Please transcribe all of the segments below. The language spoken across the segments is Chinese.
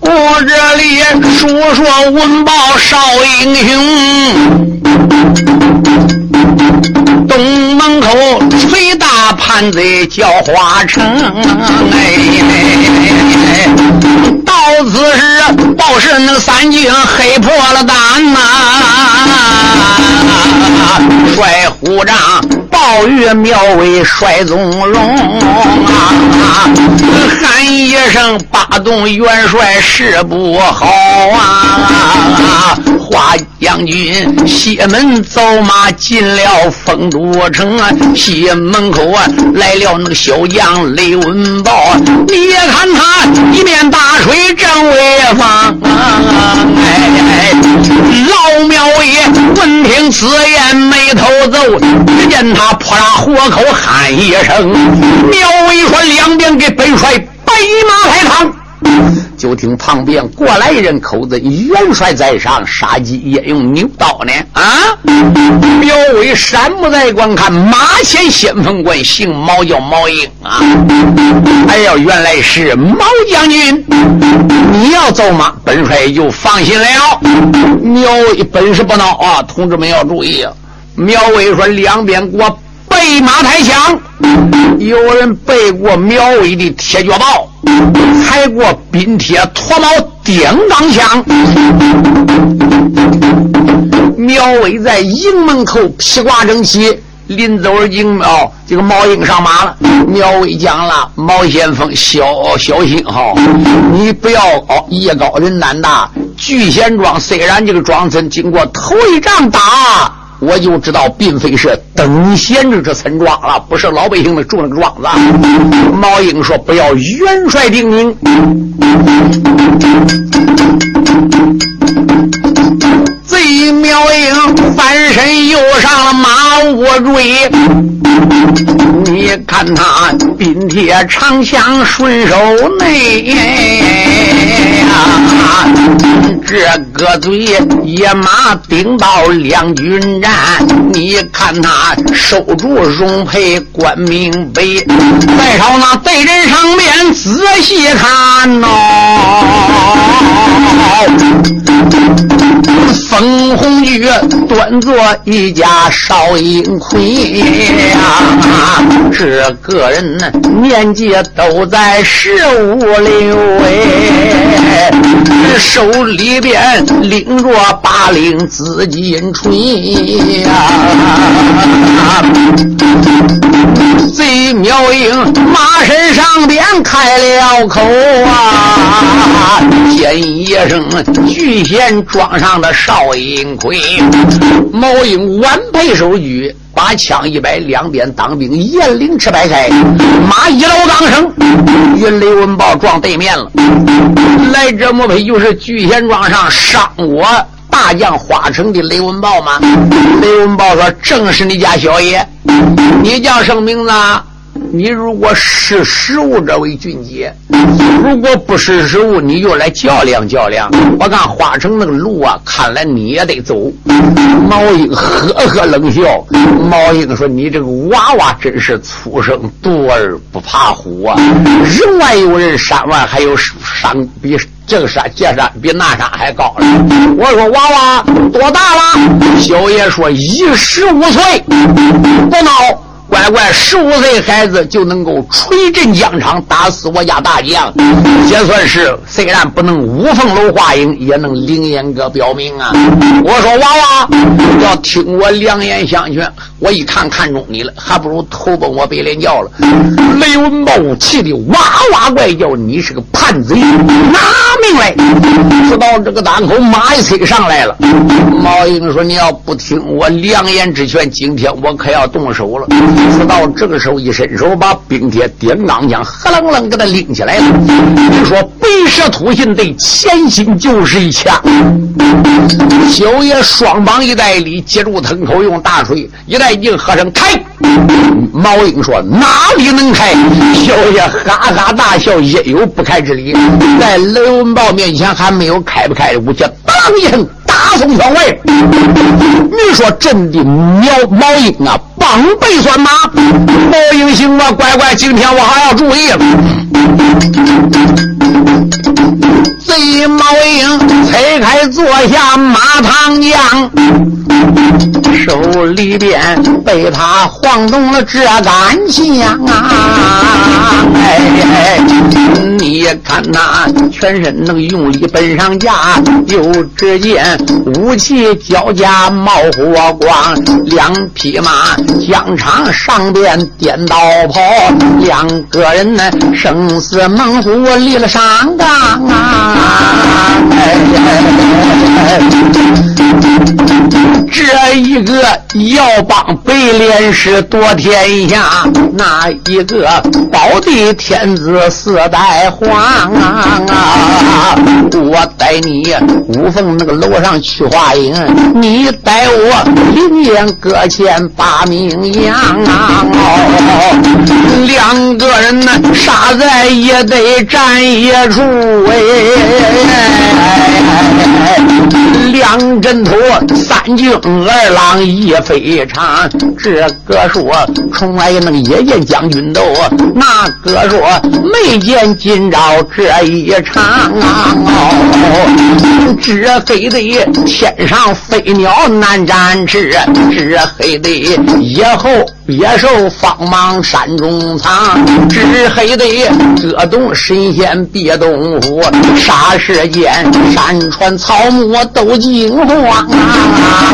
我这里说说文豹少英雄，东门口崔大叛贼叫花城，哎，到此时报是那三军黑破了胆呐，帅虎帐。暴雨苗威帅宗荣啊！喊一声八洞元帅是不好啊！花将军西门走马进了丰都城啊！西门口啊来了那个小将雷文豹，你看他一面大锤正威风，哎，老苗爷闻听此言眉头皱，只见他。泼辣火口喊一声，苗伟说：“两边给本帅备马抬堂。”就听旁边过来人口子：“元帅在上，杀鸡也用牛刀呢。”啊！苗伟山不在观看，马前先锋官姓毛，叫毛英啊。哎呀，原来是毛将军，你要走吗，本帅就放心了。苗伟本事不孬啊，同志们要注意啊！苗伟说：“两边给我。”备马抬枪，有人背过苗威的铁脚帽，踩过冰铁脱毛顶钢枪。苗威在营门口披挂整齐，临走而进哦，这个毛英上马了。苗威讲了：“毛先锋，小小心哈，你不要哦，艺高人胆大。聚贤庄虽然这个庄村经过头一仗打。”我就知道，并非是等闲着这村庄了，不是老百姓的住那个庄子。毛英说：“不要元帅定名。”贼苗英翻身又上了马窝追，你看他冰铁长枪顺手内，这个嘴野马顶到两军战，你看他守住荣培关明北，再朝那贼人上面仔细看呐。封红玉端坐一家少阴魁呀，这个人呢年纪都在十五六哎，手里边拎着八令紫金锤呀，贼苗英马身上边开了口啊，先一声巨贤庄上的少爷幸亏，毛英挽佩手举，把枪一摆，两边当兵严令吃摆开，马一搂刚升，与雷文豹撞对面了。来者莫非就是聚贤庄上伤我大将花城的雷文豹吗？雷文豹说：“正是你家小爷，你叫什么名字？”你如果识时务，这位俊杰；如果不识时务，你就来较量较量。我看花城那个路啊，看来你也得走。毛英呵呵冷笑。毛英说：“你这个娃娃真是粗生独儿不怕虎啊！人外有人，山外还有山，比这个山这山比那山还高了。”我说：“娃娃多大了？”小爷说：“一十五岁，不闹。”乖乖，十五岁孩子就能够锤震疆场，打死我家大将，也算是虽然不能五凤楼画影，也能凌烟阁标明啊！我说娃娃，要听我良言相劝，我一看看中你了，还不如投奔我白莲教了。雷文豹气的哇哇怪叫：“你是个叛贼，拿来！”说到这个当口，马一催上来了。毛英说：“你要不听我良言之劝，今天我可要动手了。”说到这个时候，一伸手把冰铁点钢枪，呵楞楞给他拎起来了。你说白蛇吐信对，前心就是一枪。小爷双膀一带里接住藤口，用大锤一带劲，喝声开。毛英说：“哪里能开？”小爷哈哈大笑，也有不开之理。在雷文豹面前还没有开不开的武器，当一声。大宋权位。你说朕的苗毛英啊，帮背算马，毛英行啊，乖乖，今天我还要注意了。贼毛英推开坐下马唐将，手里边被他晃动了这杆枪啊！哎，你看那全身能用力奔上架，又只见武器交加冒火光，两匹马疆场上边颠倒跑，两个人呢生死猛虎立了上岗啊！这一个要帮白莲师夺天下，那一个保地天子四代皇啊！我带你五凤那个楼上去画影，你带我灵岩搁前把名扬啊！两个人呢，杀在也得战一处哎，两阵头，三惊二郎一非常。这个说从来那个也见将军斗，那个说没见今朝这一场啊！这黑的天上飞鸟难展翅，这黑的以后。野兽方忙山中藏，只黑的这洞神仙别动府，霎时间山川草木都惊慌啊！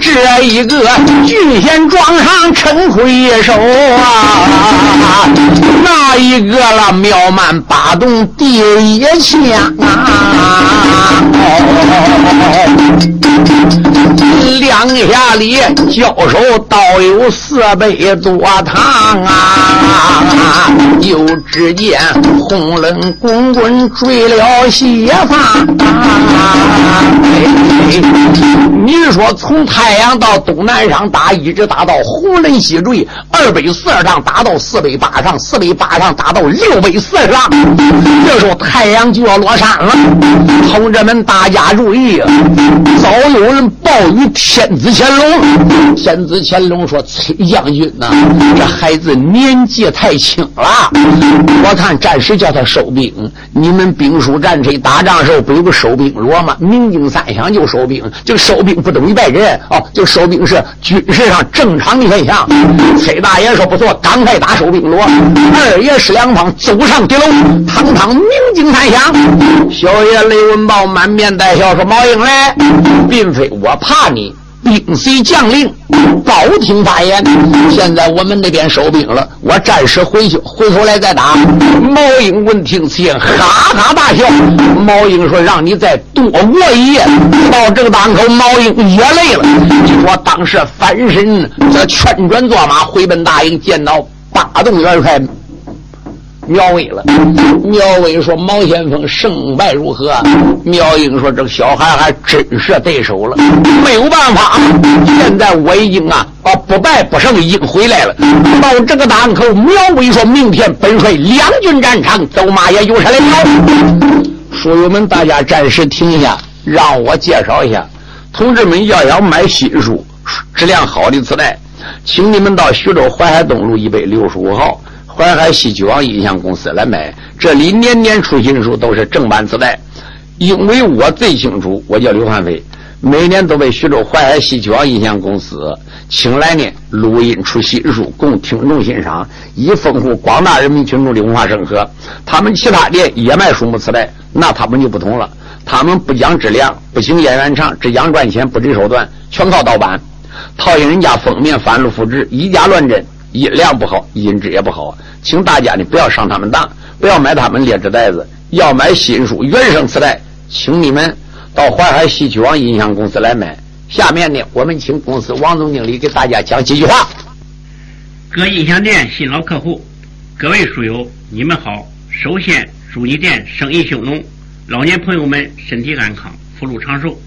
这一个巨仙庄上称魁首啊，一个了妙曼八洞第一枪啊！两下里交手倒有四百多趟啊！又只见红冷滚滚坠了血发。你说从太阳到东南上打，一直打到红冷西坠，二百四十丈打到四百八上，四百八上达到六百四十上。这时候太阳就要落山了，同志们大家注意，早有人报与天子乾隆。天子乾隆说：“崔将军呐，这孩子年纪太轻了，我看暂时叫他收兵。你们兵书战车打仗时候不有个收兵锣吗？鸣金三响就收兵。这个收兵不等于败阵哦，就收兵是军事上正常的现象。”崔大爷说：“不错，赶快打收兵锣。”二爷是两方走上敌楼，堂堂鸣金三响。小爷雷文豹满面带笑说：“毛英来，并非我怕你。”兵随将令，高听发言。现在我们那边收兵了，我暂时回去，回头来再打。毛英闻听此言，哈哈大笑。毛英说：“让你再多过一夜。”到这个当口，毛英也累了。就说当时翻身，这劝转坐马回奔大营，见到八洞元帅。苗威了，苗威说：“毛先锋胜败如何？”苗英说：“这个小孩还真是对手了，没有办法。现在我已经啊，啊不败不胜，已经回来了。到这个档口，苗威说明天本帅两军战场，走马也有车来了。书友们，大家暂时停一下，让我介绍一下，同志们要想买新书，质量好的磁带，请你们到徐州淮海东路一百六十五号。淮海戏剧网音像公司来买，这里年年出新书，都是正版磁带。因为我最清楚，我叫刘汉飞，每年都被徐州淮海戏剧网音像公司请来呢录音出新书，供听众欣赏，以丰富广大人民群众的文化生活。他们其他店也卖书目磁带，那他们就不同了，他们不讲质量，不行演员唱，只讲赚钱，不择手段，全靠盗版，套印人家封面，翻录复制，以假乱真，音量不好，音质也不好。请大家呢不要上他们当，不要买他们劣质袋子，要买新书原声磁带，请你们到淮海戏曲网音响公司来买。下面呢，我们请公司王总经理给大家讲几句话。各音响店新老客户，各位书友，你们好！首先祝你店生意兴隆，老年朋友们身体安康，福禄长寿。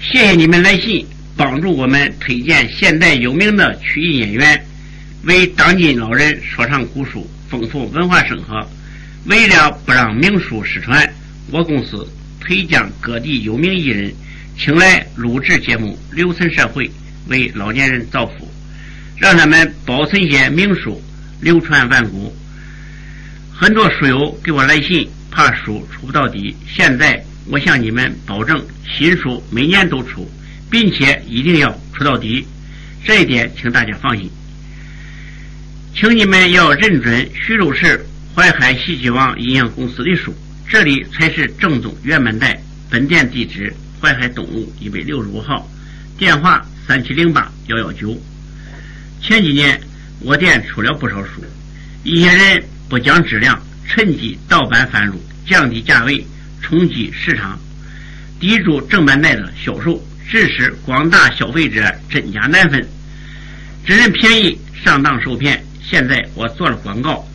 谢谢你们来信，帮助我们推荐现代有名的曲艺演员。为当今老人说唱古书，丰富文化生活。为了不让名书失传，我公司推将各地有名艺人，请来录制节目，留存社会，为老年人造福，让他们保存些名书，流传万古。很多书友给我来信，怕书出不到底。现在我向你们保证，新书每年都出，并且一定要出到底。这一点，请大家放心。请你们要认准徐州市淮海戏曲网音像公司的书，这里才是正宗原版带。本店地址：淮海东路一百六十五号，电话三七零八幺幺九。前几年我店出了不少书，一些人。不讲质量，趁机盗版贩入，降低价位，冲击市场，抵住正版带的销售，致使广大消费者真假难分，只认便宜上当受骗。现在我做了广告，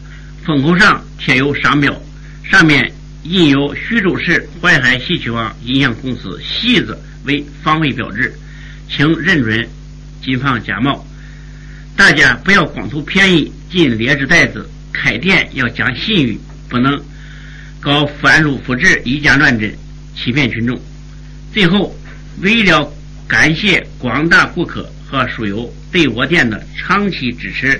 封口上贴有商标，上面印有徐州市淮海戏曲网音像公司“戏”字为防伪标志，请认准，谨防假冒。大家不要光图便宜进劣质袋子。开店要讲信誉，不能搞翻录复制、以假乱真，欺骗群众。最后，为了感谢广大顾客和书友对我店的长期支持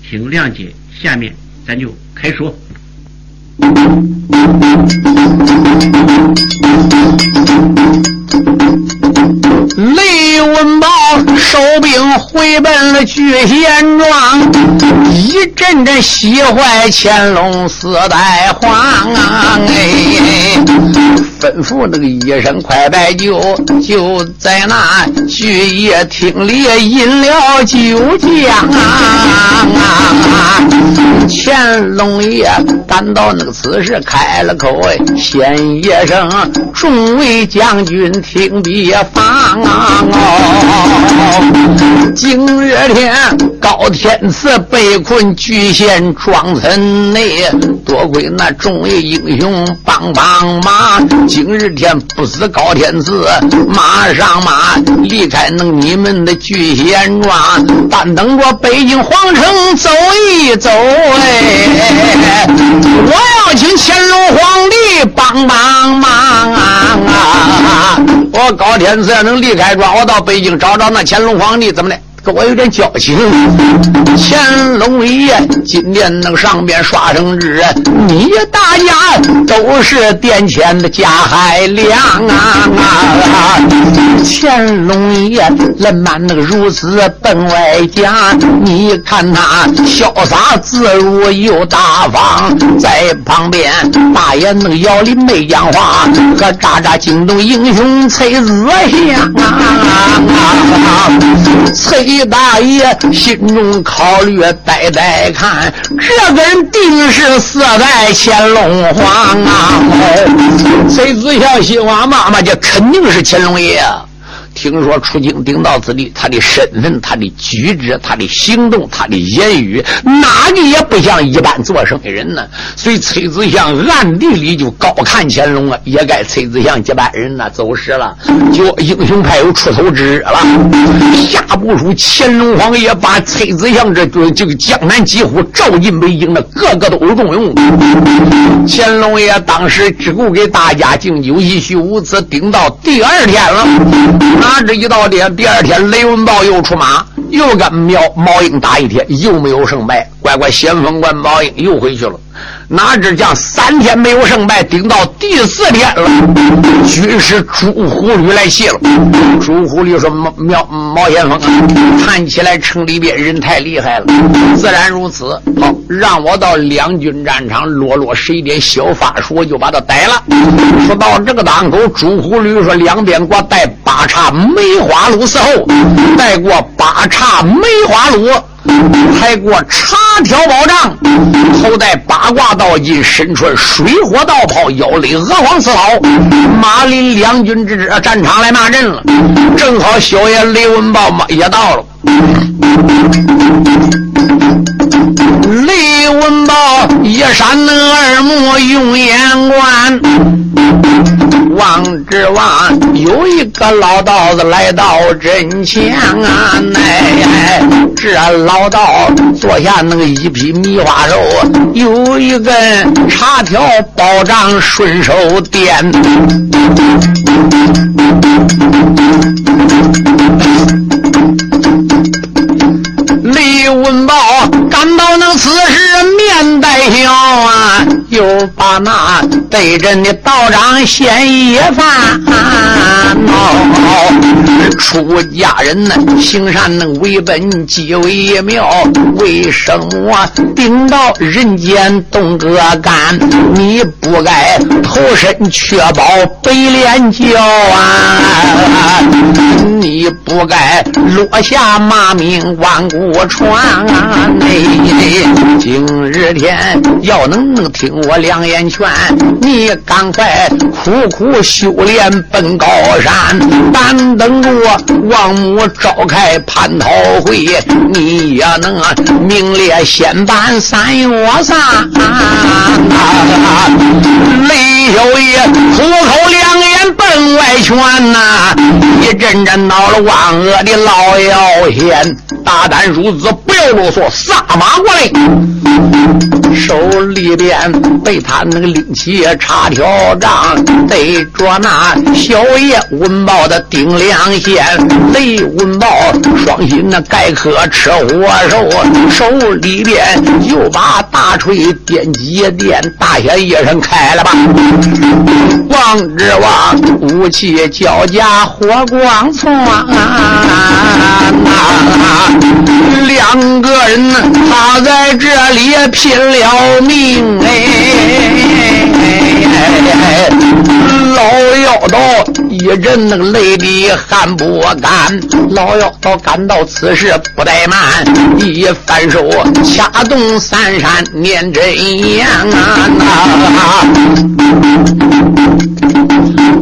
请谅解。下面咱就开说。雷文宝收兵回奔了聚贤庄，一阵阵喜坏乾隆四代皇啊！哎，吩咐那个医生快摆酒，就在那聚业厅里饮了酒浆啊！乾隆爷赶到那个此时开了口，哎，先爷生，众位将军听别放。哦，今日天高天赐被困聚贤庄村内，多亏那众位英雄帮帮忙。今日天不死高天赐，马上马离开那你们的聚贤庄，但等着北京皇城走一走。哎，我要请乾隆皇帝帮帮忙啊！我高天赐能离开庄，我到北京找找那乾隆皇帝，怎么的？跟我有点交情，乾隆爷今年能上边刷圣旨，你大家都是殿前的加海量啊！乾隆爷人满那个如此奔外家，你看他潇洒自如又大方，在旁边大爷那个姚里没讲话，可喳喳惊动英雄崔子祥啊！崔。李大爷心中考虑，呆呆看，这个人定是四代乾隆皇啊！崔子祥心话妈妈，这肯定是乾隆爷。听说出京顶到此地，他的身份、他的举止、他的行动、他的言语，哪里也不像一般做生意人呢。所以崔子祥暗地里就高看乾隆啊，也该崔子祥接班人呢走失了，就英雄派有出头之日了。下部书，乾隆皇爷把崔子祥这这个江南几乎召进北京的，个个都有重用。乾隆爷当时只顾给大家敬酒一叙无辞，顶到第二天了。哪知一到天，第二天雷文豹又出马，又跟苗毛英打一天，又没有胜败。乖乖，先锋官毛英又回去了。哪知将三天没有胜败，顶到第四天了，军师朱狐狸来谢了。朱狐狸说：“苗毛先锋啊，看起来城里边人太厉害了，自然如此。好，让我到两军战场落落谁点小法术，我就把他逮了。”说到这个当口，朱狐狸说：“两边给我带八叉梅花鹿伺候，带过八叉梅花鹿。”还过插条宝杖，头戴八卦道巾，身穿水火道袍，腰里鹅黄刺袍，马林两军之战场来骂阵了。正好小爷雷文豹嘛也到了。雷文豹一闪那二目用眼观，望之望有一个老道子来到阵前啊！哎，这老道坐下那个一匹迷花肉，有一根茶条宝杖顺手掂。李文豹感到那此时面带笑啊，又把那对阵的道长先一翻。出家人呢，行善能为本，即为妙。为什么顶到人间动个干？你不该投身确保白莲教啊！你不该落下骂名万古传啊！你今日天要能听我两言劝，你赶快苦苦修炼奔高山，但等着王母召开蟠桃会，你也能名列仙班三月三。雷小爷虎口两眼奔外圈呐，一阵阵恼了万恶的老妖仙，大胆如子，不要啰嗦，撒马过来！手里边被他那个拎起插条杖，对着那小爷文豹的顶梁线，雷文豹双心那盖壳吃火手，手里边又把大锤电几电，大显一声开了吧！王之王武器交加，火光窜，两个人他在这里拼了命哎！老妖道一阵那个泪滴汗不干，老妖道感到此事不怠慢，一翻手掐动三山念真言啊！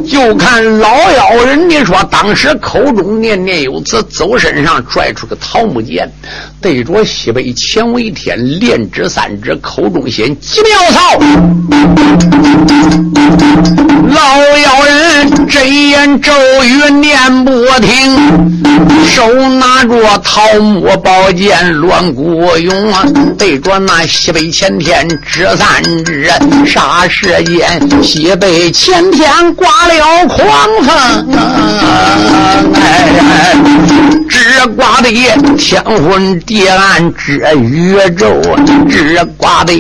就看老妖人，你说当时口中念念有词，走身上拽出个桃木剑，对着西北乾为天，连指三指，口中先几妙草。老妖人真言咒语念不停，手拿着桃木宝剑乱鼓涌啊，对着那西北前天指三指，霎时间西北前天刮了狂风，哎，只刮的天昏地暗，这宇宙，只刮的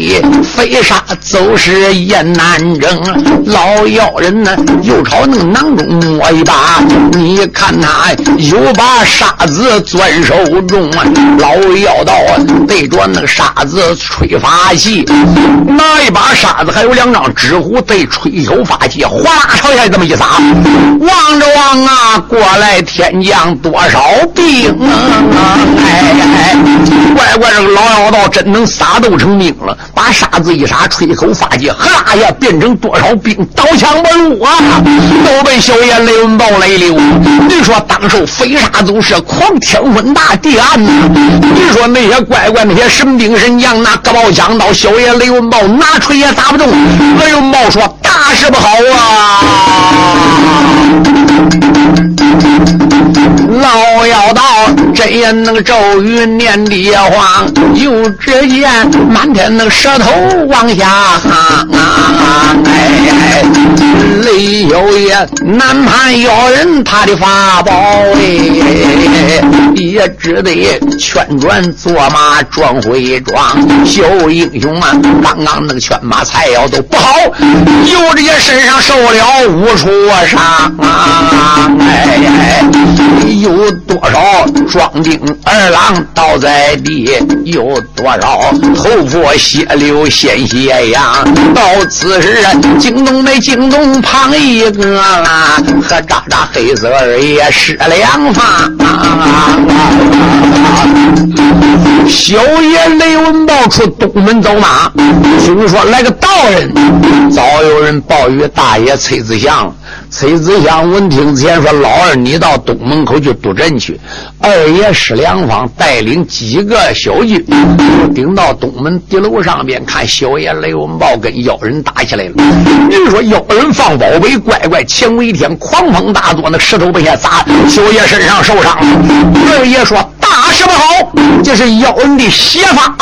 飞沙走石也难争。老妖人呢，又朝那个囊中摸一把，你看他有把沙子攥手中啊，老妖道对着那个沙子吹法器，拿一把沙子，还有两张纸糊对吹口法器，哗啦朝下这么一撒，望着望啊，过来天降多少兵啊！哎哎，乖乖，这个老妖道真能撒豆成兵了，把沙子一撒，吹口法器，哈呀，变成多少兵，刀枪不入啊，都被小小爷雷文豹来了。你说当时飞沙走石，狂天昏大地暗呐！你说那些乖乖，那些神兵神将拿戈矛枪刀，小爷雷文豹拿锤也打不中。雷文豹说：“大事不好啊！”老妖道真言那个咒语念的慌，又只见满天那个舌头往下哈啊！哎哎，雷有爷南盘妖人他的法宝哎，也只得劝转坐马装回庄。小英雄啊，刚刚那个劝马菜肴都不好，又这些身上受了无处伤啊！哎哎。有多少壮丁二郎倒在地？有多少头破血流鲜血呀？到此时，惊动那惊动旁一个，和渣渣黑色儿也失两发。小爷雷文豹出东门走马，听说来个道人，早有人报与大爷崔子祥。崔子祥闻听之前说：“老二，你到东门口去督阵去。”二爷施良方带领几个小军，顶到东门敌楼上边，看小爷雷文豹跟妖人打起来了。你说妖人放宝贝，乖乖前为天，狂风大作，那石头往下砸，小爷身上受伤了。二爷说。什么好！这是妖人的邪法。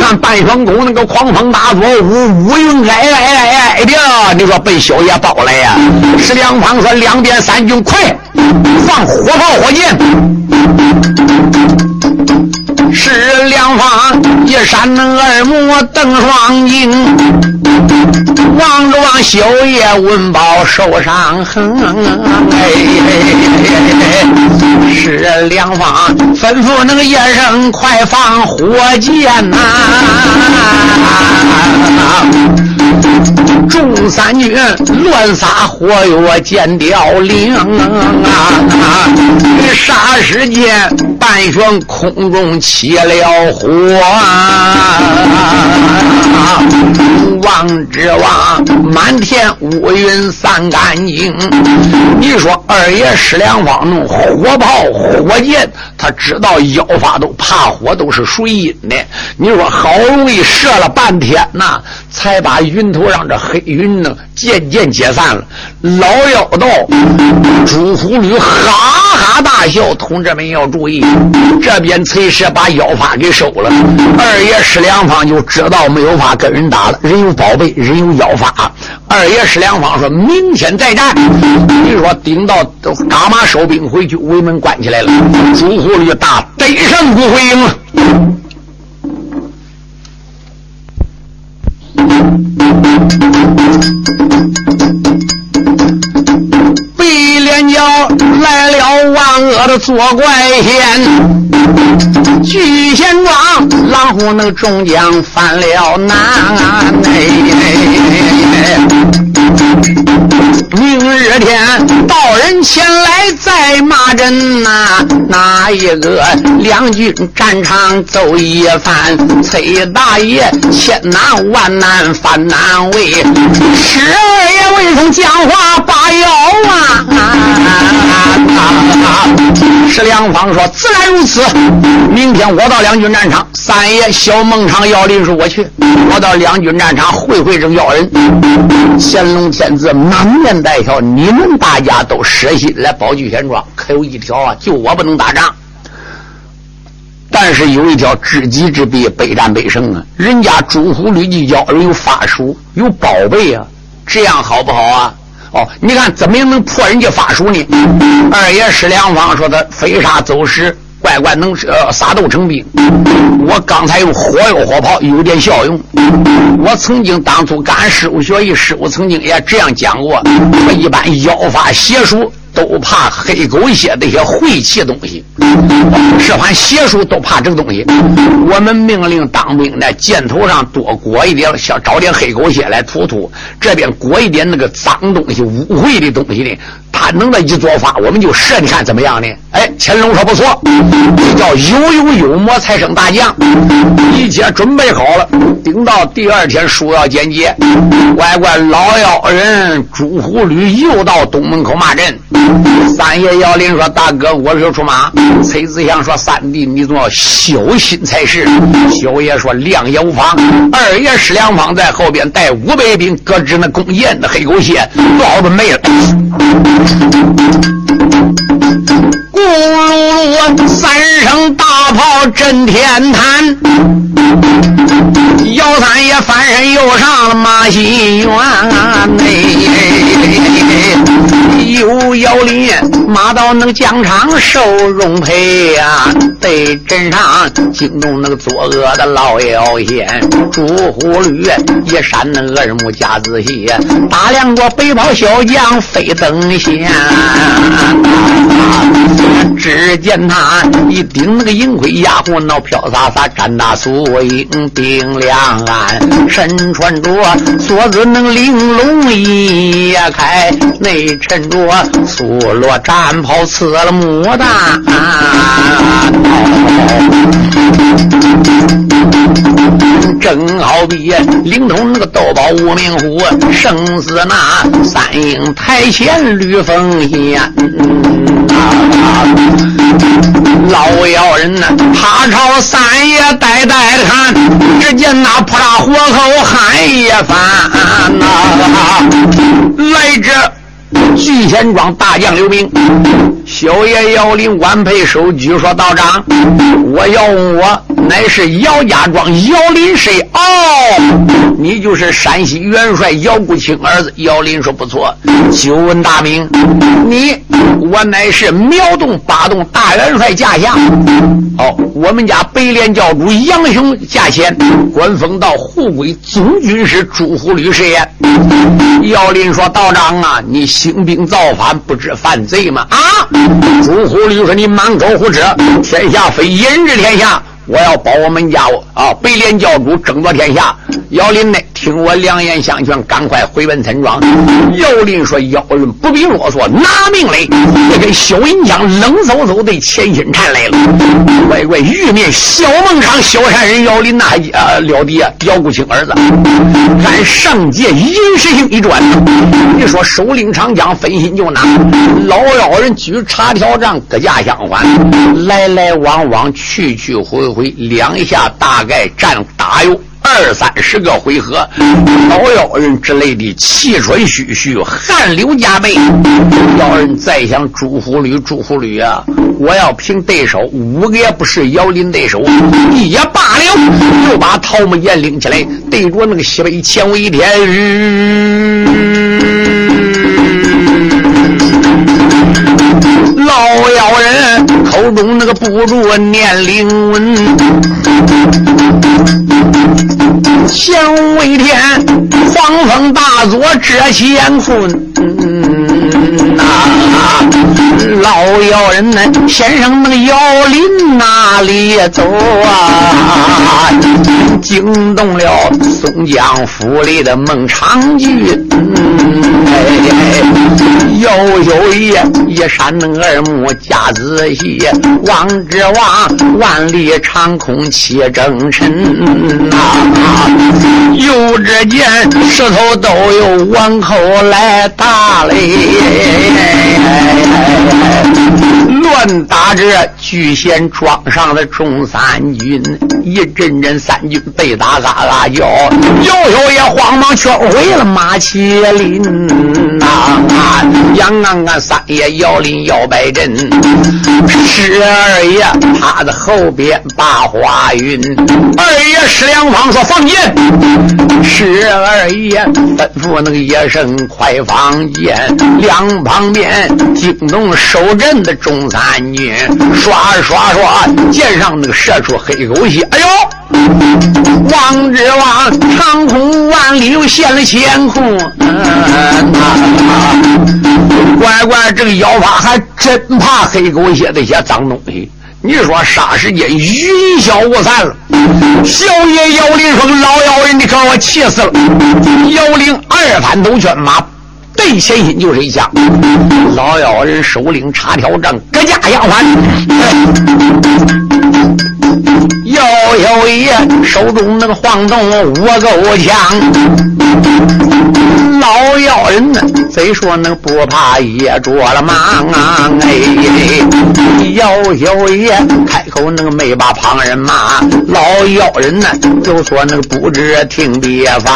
看半霜宫那个狂风大作，乌乌云挨挨挨挨的，你说被小爷包来呀？石两方说：“两边三军快放火炮火箭！”石两方一扇二目瞪双睛，望着望小爷文宝受伤痕。哎，石良方吩咐那个叶生快放火箭呐！众三军乱撒火药，见凋零啊！霎时间，半悬空中起了火，火望之望，满天乌云散干净。你说二爷施良方弄火炮火箭，他知道妖法都怕火，都是水阴的。你说好容易射了半天呐，才把云头上这黑。云呢渐渐解散了，老妖道朱虎吕哈哈大笑。同志们要注意，这边崔氏把妖法给收了，二爷施良方就知道没有法跟人打了，人有宝贝，人有妖法。二爷施良方说明天再战。你说顶到伽马收兵回去，围门关起来了，朱虎吕打得胜不回营了。我的左怪仙，巨贤庄狼虎那个众将犯了难。明日天，道人前来再骂阵呐！哪一个两军战场走一番？崔大爷千难万难犯难为，十二爷未曾讲话把腰啊！石良方说：“自然如此。明天我到两军战场，三爷小孟尝要领说我去，我到两军战场会会这妖人。乾隆天子那面。”带条，你们大家都舍心来保聚贤庄，可有一条啊？就我不能打仗。但是有一条知己知彼，百战百胜啊！人家朱虎吕继教人有法术，有宝贝啊，这样好不好啊？哦，你看怎么样能破人家法术呢？二爷施良方说他飞沙走石。外官能呃杀豆成兵，我刚才用火药火炮有点效用。我曾经当初干师傅学艺，师傅曾经也这样讲过。一般妖法邪术。都怕黑狗血那些晦气东西，是凡邪术都怕这个东西。我们命令当兵的箭头上多裹一点，想找点黑狗血来涂涂；这边裹一点那个脏东西、污秽的东西呢。他能那一做法，我们就射，你看怎么样呢？哎，乾隆说不错，这叫有勇有谋才生大将。一切准备好了，顶到第二天书要简介，乖乖老妖人朱虎吕又到东门口骂阵。三爷姚林说：“大哥，我是出马。”崔子祥说：“三弟，你总要小心才是。”小爷说：“亮也无妨。”二爷施良方在后边带五百兵，搁置那弓箭，的黑狗血早都没了。咕噜噜，三声大炮震天坛。姚三爷翻身又上了马戏园哎，有姚林马到那个疆场受荣陪呀，对阵上惊动那个作恶的老妖仙朱虎吕，一扇那二目夹仔细，打量过北跑小将飞登仙，只见他一顶那个银盔压红脑飘洒洒，战大素英顶两岸，身穿着锁子能玲珑衣开，内衬着素罗战袍，刺了牡丹。正好比灵通那个斗宝无名虎，生似那三英台前吕奉先。老妖人呐，他朝三爷呆呆的看，只见那扑啦火口喊一番呐，来者。聚贤庄大将刘明，小爷姚林官配手举说道长，我要问我乃是姚家庄姚林谁？哦，你就是山西元帅姚国清儿子。姚林说不错。久闻大名，你我乃是苗洞八洞大元帅驾下。哦，我们家北连教主杨雄驾前，官封到护归总军师朱虎律师爷。姚林说道长啊，你兴兵造反，不知犯罪吗？啊！朱虎就说你满口胡扯，天下非一人之天下。我要保我们家啊，北连教主争夺天下。姚林呢，听我良言相劝，赶快回奔村庄。姚林说：“姚人不必啰嗦，拿命来！”这个小银枪冷飕飕的前心缠来了。乖乖，玉面小孟尝小山人姚林那啊了敌啊，姚国清儿子，俺上界银石星一转，你说首领长枪分心就拿，老妖人举茶条杖，各家相还，来来往往，去去回回。回两下大概战打有二三十个回合，老妖人之类的气喘吁吁，汗流浃背。妖人再想朱虎吕，朱虎吕啊，我要凭对手，五个也不是妖林对手，也罢了。又把桃木剑拎起来，对着那个西北乾为天。老妖人口中那个不住念灵文，前为天，黄风大作遮乾坤。呐，老妖人呢？先生那个妖林哪里走啊？惊动了松江府里的孟尝君。又有一一山二目加仔细，望之望万里长空气征尘呐。又只见石头都有碗口来打嘞。乱打着聚贤庄上的众三军，一阵阵三军被打嘎嘎叫，姚小也慌忙劝回了马麒麟呐！杨安安三爷姚林姚百阵，十二爷他的后边把花云，二爷石良方说放箭，十二爷吩咐那个野生快放箭，当旁边惊动守阵的中三军，刷刷刷，箭上那个射出黑狗血，哎呦！望之望，长空万里又现了乾坤。乖乖，这个妖法还真怕黑狗血这些脏东西。你说霎时间云消雾散了。小爷姚林说：“老妖人，你可把我气死了！”姚林二反斗圈马。对前心就是一枪，老妖人首领插条杖，各家相还。姚小爷手中那个晃动五够枪。老妖人呢？谁说那不怕也着了忙啊！哎，姚小爷开口那个没把旁人骂。老妖人呢，就说那个不知听别方。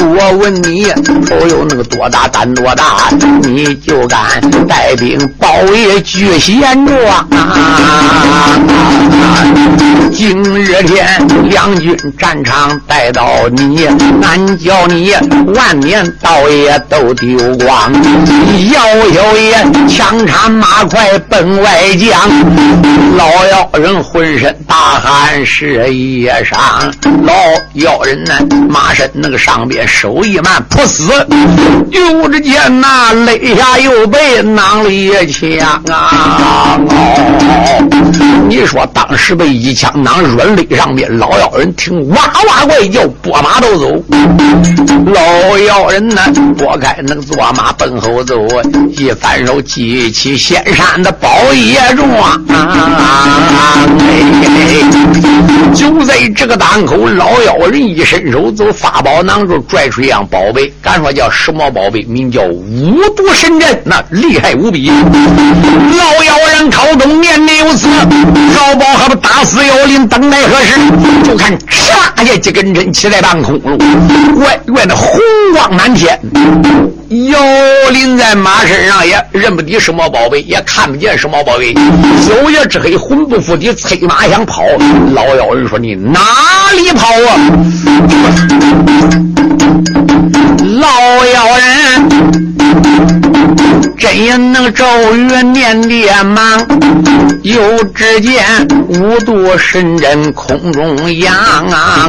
我问你，头有那个多大胆多大？你就敢带兵包围巨贤庄？今日天两军战场带到你，俺叫你万年到。老爷都丢光，姚小爷枪叉马快奔外江，老妖人浑身大汗湿衣裳，老妖人呢马身那个上边手一慢扑死，又只见那肋下又被囊里枪啊！你说当时被一枪囊软肋上边，老妖人听哇哇怪叫，拨马都走，老妖人呢？拨开那个坐马奔后走，一反手举起仙山的宝叶桩，就在这个当口，老妖人一伸手，从法宝囊中拽出一样宝贝，敢说叫什么宝贝？名叫五毒神针，那厉害无比。老妖人口中念，打死妖灵，等待何时？就看唰呀，几根针起在半空中，外外那红光满天。妖灵在马身上也认不得什么宝贝，也看不见什么宝贝，有夜之黑，魂不附体，催马想跑。老妖人说：“你哪里跑啊？”老妖人。真也能咒语念的忙，又只见五毒神针空中扬啊！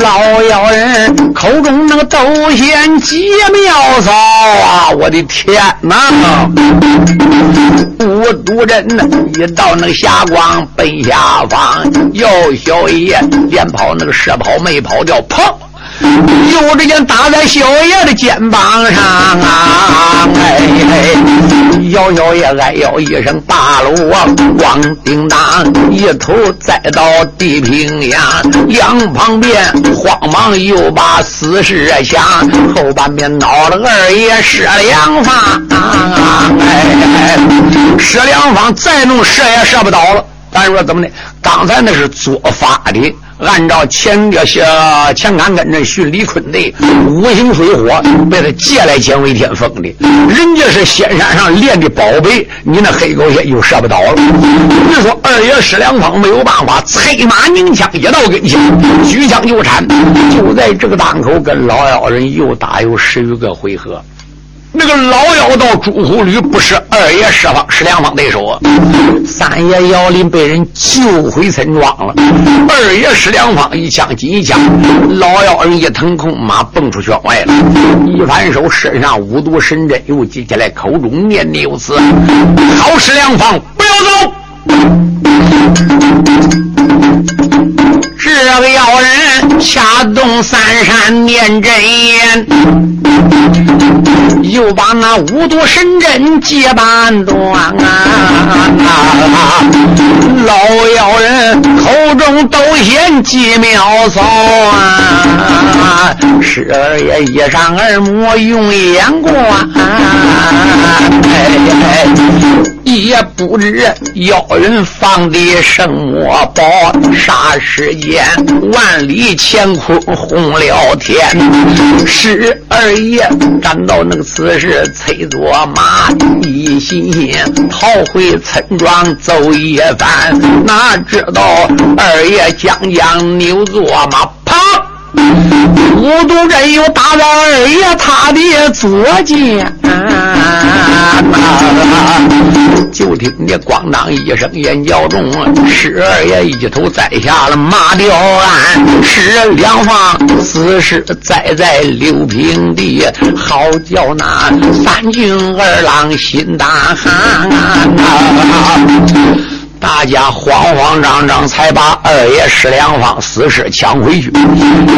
老妖人口中那个斗仙几妙招啊！我的天哪！五毒针一到那个霞光奔下方，姚小爷连跑那个射跑没跑掉，砰！又只见打在小爷的肩膀上啊！哎哎，姚小爷哎呦一声大锣啊，咣叮当，一头栽到地平呀，两旁边慌忙又把死士想，后半边恼了二爷射两方，哎哎，射两方再弄射也射不倒了。咱说怎么的？刚才那是做法的。按照前的些前杆跟着训李坤的五行水火，被他借来减为天封的。人家是仙山上练的宝贝，你那黑狗血又射不倒了。你说二爷施良方没有办法，催马拧枪一到跟前，举枪就铲。就在这个档口，跟老妖人又打有十余个回合。那个老妖道朱虎吕不是二爷石方石良方对手啊！三爷姚林被人救回村庄了，二爷施良方一枪紧一枪，老妖人一腾空马蹦出圈外了，一反手身上五毒神针又接起来，口中念念有词：“好施良方，不要走！”这个妖人掐动三山念真言。又把那五毒神针接半段啊！老妖人口中都显几妙草啊！十二爷一上二目用眼光，也不知妖人放的什么宝，霎时间万里乾坤红了天。十二爷赶到那个。此时催着马，一心心逃回村庄走一番。哪知道二爷将将扭坐马，啪。五毒阵又打到二爷他的左肩。就听那咣当一声，眼叫中，十二爷一头栽下了马吊鞍，十两房死尸栽在六平地，好叫那三军二郎心胆寒。大家慌慌张张，才把二爷石良方死尸抢回去。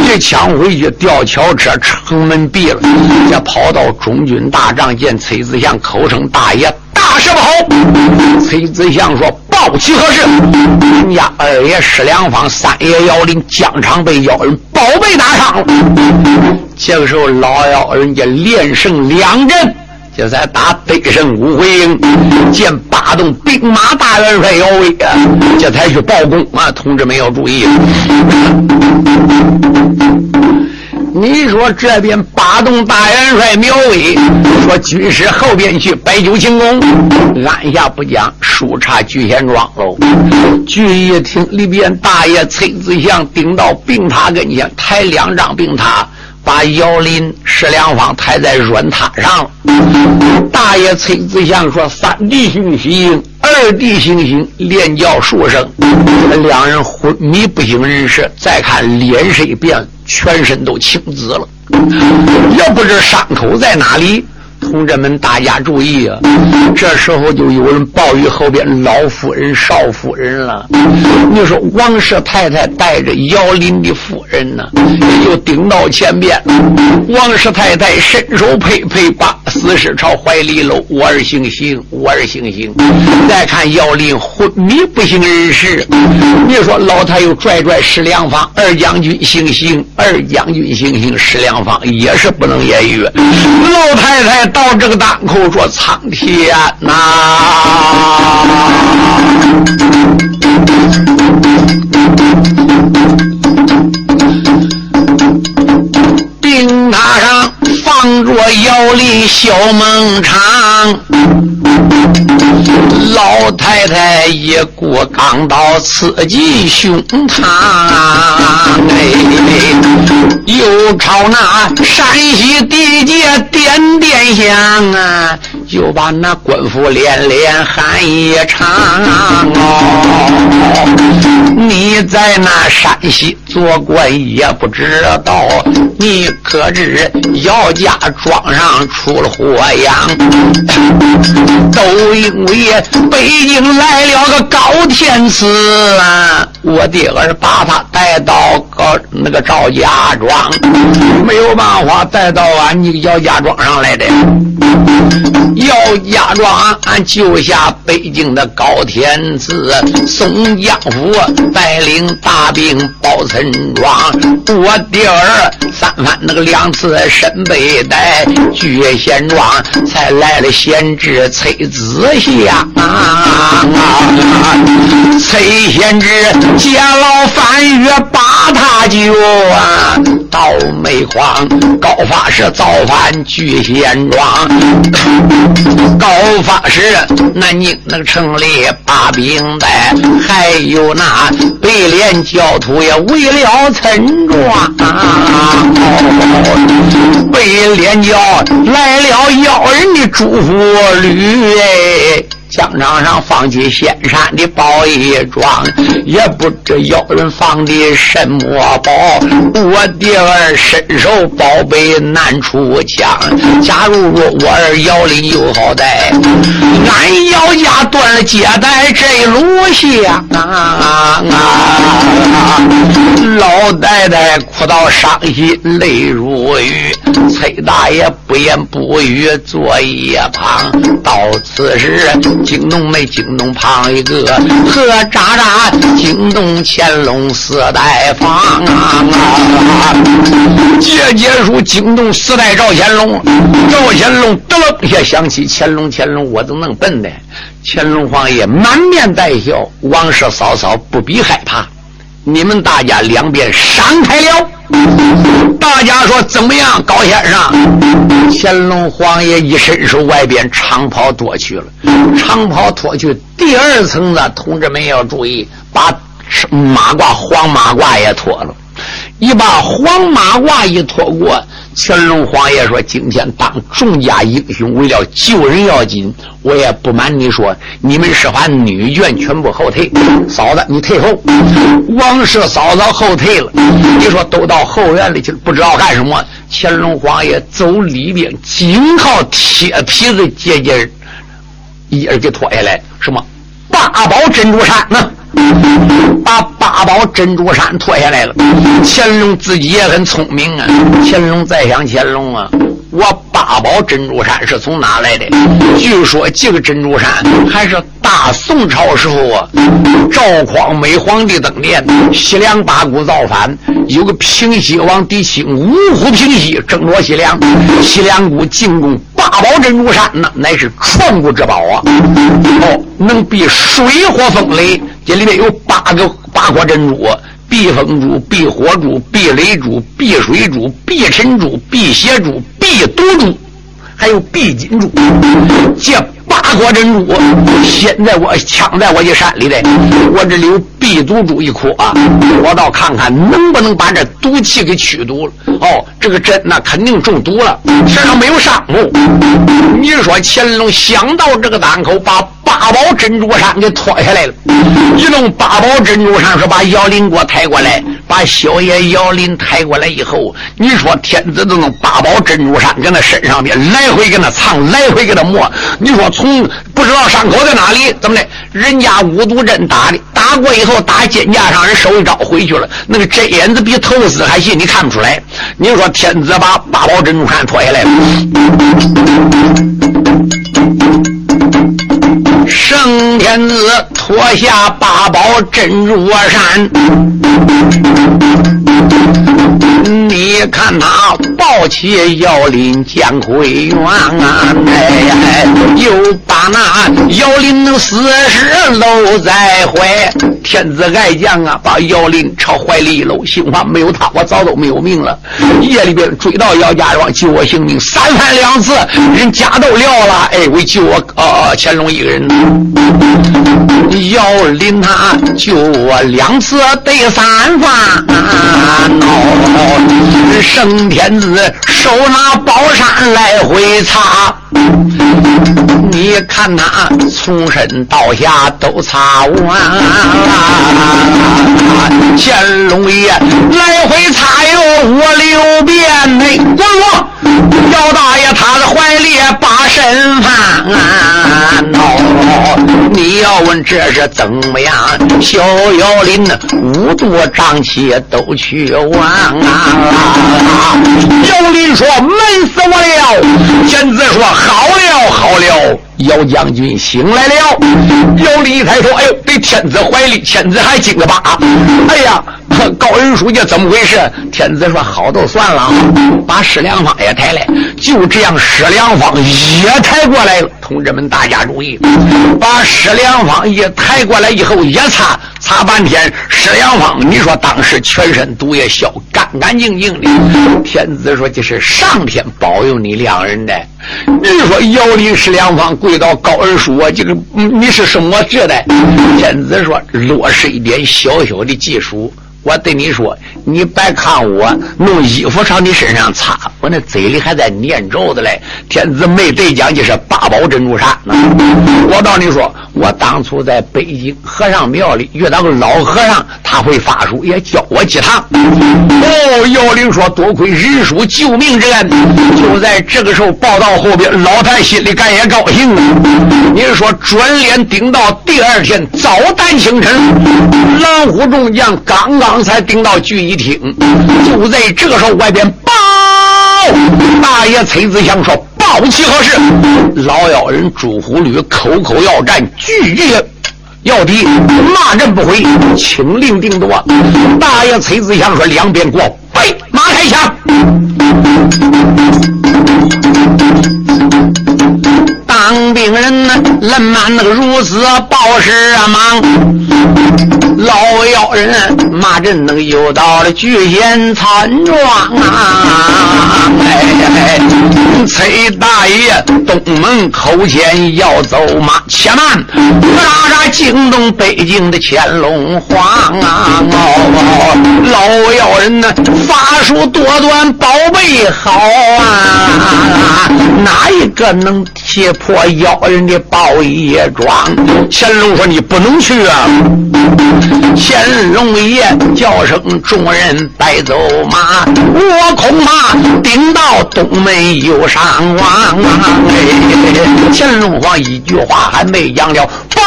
一抢回去，吊桥车城门闭了，也跑到中军大帐见崔子祥，口称大爷，大事不好。崔子祥说：“报喜何事？人家二爷石良方、三爷姚林疆场被妖人宝贝打伤了。这个时候，老妖人家连胜两阵。”这才打北胜五回营，见八洞兵马大元帅姚威啊，这才去报功啊！同志们要注意，你说这边八洞大元帅苗威说军师后边去摆酒庆功，按下不讲，输差聚贤庄喽。聚一听里边大爷崔子祥顶到病榻跟前，抬两张病榻。把姚林、石良方抬在软榻上，大爷崔子祥说：“三弟行行，二弟行行，连叫数声。”两人昏迷不省人事，再看脸色变，全身都青紫了，也不知伤口在哪里。同志们，大家注意啊！这时候就有人报与后边老夫人、少夫人了。你说王氏太太带着姚林的夫人呢，就顶到前边。王氏太太伸手拍拍，把死尸朝怀里搂。我儿行行，我儿行行。再看姚林昏迷不省人事。你说老太又拽拽石良方，二将军行行，二将军行行，石良方也是不能言语。老太太到这个档口说：“苍天呐！”病榻上放着姚林小孟尝。老太太一股钢刀刺进胸膛，哎，又朝那山西地界点点香啊，又把那官府连连喊一场哦。你在那山西做官也不知道，你可知姚家庄上出了祸殃？都因为北京来了个高天赐啊！我爹儿把他带到高那个赵家庄，没有办法带到俺你姚家庄上来的。姚家庄俺救下北京的高天赐，宋江府带领大兵保庄。我爹儿三番那个两次身背带，聚贤庄才来了贤侄崔子祥。崔贤侄见老翻越把他就啊，倒霉慌。高发是造反聚贤庄。高发师，南京那个城里把兵带，还有那北连教徒也围了村庄。北连教来了妖人的祝福旅，哎。疆场上放起仙山的宝一桩，也不知妖人放的什么宝。我爹儿伸手宝贝难出枪。假如说我儿姚林有好歹，俺姚家断了接待这路香啊啊！老太太哭到伤心泪如雨，崔大爷不言不语坐一旁。到此时。惊动没惊动旁一个何渣渣，惊动乾隆四代房啊！结结书惊动四代赵乾隆，赵乾隆得了一下想起乾隆，乾隆我怎么能笨的？乾隆皇爷满面带笑，王氏嫂嫂不必害怕，你们大家两边闪开了。大家说怎么样，高先生？乾隆皇爷一伸手，外边长袍脱去了。长袍脱去，第二层的同志们要注意，把马褂、黄马褂也脱了。一把黄马褂一脱过。乾隆皇爷说：“今天当众家英雄，为了救人要紧，我也不瞒你说，你们是把女眷全部后退。嫂子，你退后。王氏嫂嫂后退了。你说都到后院里去了，不知道干什么。乾隆皇爷走里边，紧靠铁皮子结结一儿给脱下来，什么八宝珍珠山呢？”把八宝珍珠山脱下来了。乾隆自己也很聪明啊。乾隆在想：乾隆啊，我八宝珍珠山是从哪来的？据说这个珍珠山还是大宋朝时候啊，赵匡美皇帝登殿，西凉八股造反，有个平西王狄青五虎平西，争夺西凉，西凉国进攻八宝珍珠山，那乃是传国之宝啊！哦，能避水火风雷。这里面有八个八卦珍珠：避风珠、避火珠、避雷珠、避水珠、避尘珠、避邪珠、避毒珠，还有避金珠。这打过珍珠，现在我抢在我这山里的，我这里有避毒珠一颗啊！我倒看看能不能把这毒气给驱毒了。哦，这个针那肯定中毒了，身上没有伤哦。你说乾隆想到这个档口，把八宝珍珠衫给脱下来了，一弄八宝珍珠衫，说把姚林给我抬过来，把小爷姚林抬过来以后，你说天子都弄八宝珍珠山搁那身上面来回跟他藏，来回给他磨。你说从不知道伤口在哪里，怎么的？人家五毒针打的，打过以后打肩胛上，人手一招回去了。那个针眼子比头丝还细，你看不出来。你说天子把八宝珍珠山脱下来了。圣天子。脱下八宝珍珠衫，你看他抱起姚林姜奎元啊，哎，又把那姚林死尸搂在怀。天子爱将啊，把姚林朝怀里一搂，心话没有他，我早都没有命了。夜里边追到姚家庄救我性命，三番两次人家都撂了，哎，为救我呃乾隆一个人。要领他救我两次得三番，哦，圣天子手拿宝扇来回擦。你看他从身到下都擦完，乾隆爷来回擦哟五六遍，内滚我姚大爷他的怀里把身翻。哦，你要问这是怎么样？小姚林呢五毒瘴气都去完啊！姚林说闷死我了，天子说好了好了。姚将军醒来了，姚林一抬头，哎呦，被天子怀里，天子还惊个巴！哎呀，高人书记怎么回事？天子说好都算了，把施良方也抬来，就这样，施良方也抬过来了。同志们，大家注意，把施良方也抬过来以后，一擦。擦半天，施良方，你说当时全身毒液消干干净净的。天子说：“这是上天保佑你两人的。”你说姚林、施良方跪到高人说：“这个你是什么职的？”天子说：“落实一点小小的技术。”我对你说，你别看我弄衣服朝你身上擦，我那嘴里还在念咒的嘞。天子没得讲，就是八宝珍珠山呢。我告诉你说，我当初在北京和尚庙里遇到个老和尚，他会法术，也教我几堂。哦，姚玲说，多亏仁叔救命之恩。就在这个时候报道后边，老太心里干也高兴啊。你说转脸顶到第二天早旦清晨，狼虎众将刚刚。刚才顶到聚义厅，就在这个时候，外边报大爷崔子祥说：“报其何事？”老妖人朱虎吕口口要战，句句要敌，骂阵不回，请令定夺。大爷崔子祥说：“两边过，备马开枪。”当兵人呢，人满那个如此报事忙，老妖人骂阵那个又到了聚贤村庄啊！哎，崔大爷东门口前要走马，且慢，哪吒惊动北京的乾隆皇啊！哦，老妖人呢，法术多端，宝贝好啊！哪一个能贴？破妖人的宝叶庄，乾隆说：“你不能去啊！”乾隆爷叫声众人带走马，我恐怕顶到东门又上王啊！乾隆皇一句话还没讲了，报！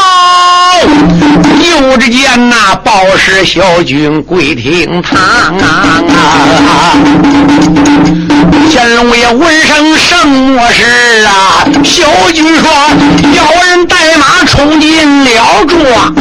又只见那报氏小军跪厅堂啊！乾隆爷闻声什么事啊？小军说：“要高人带马冲进了庄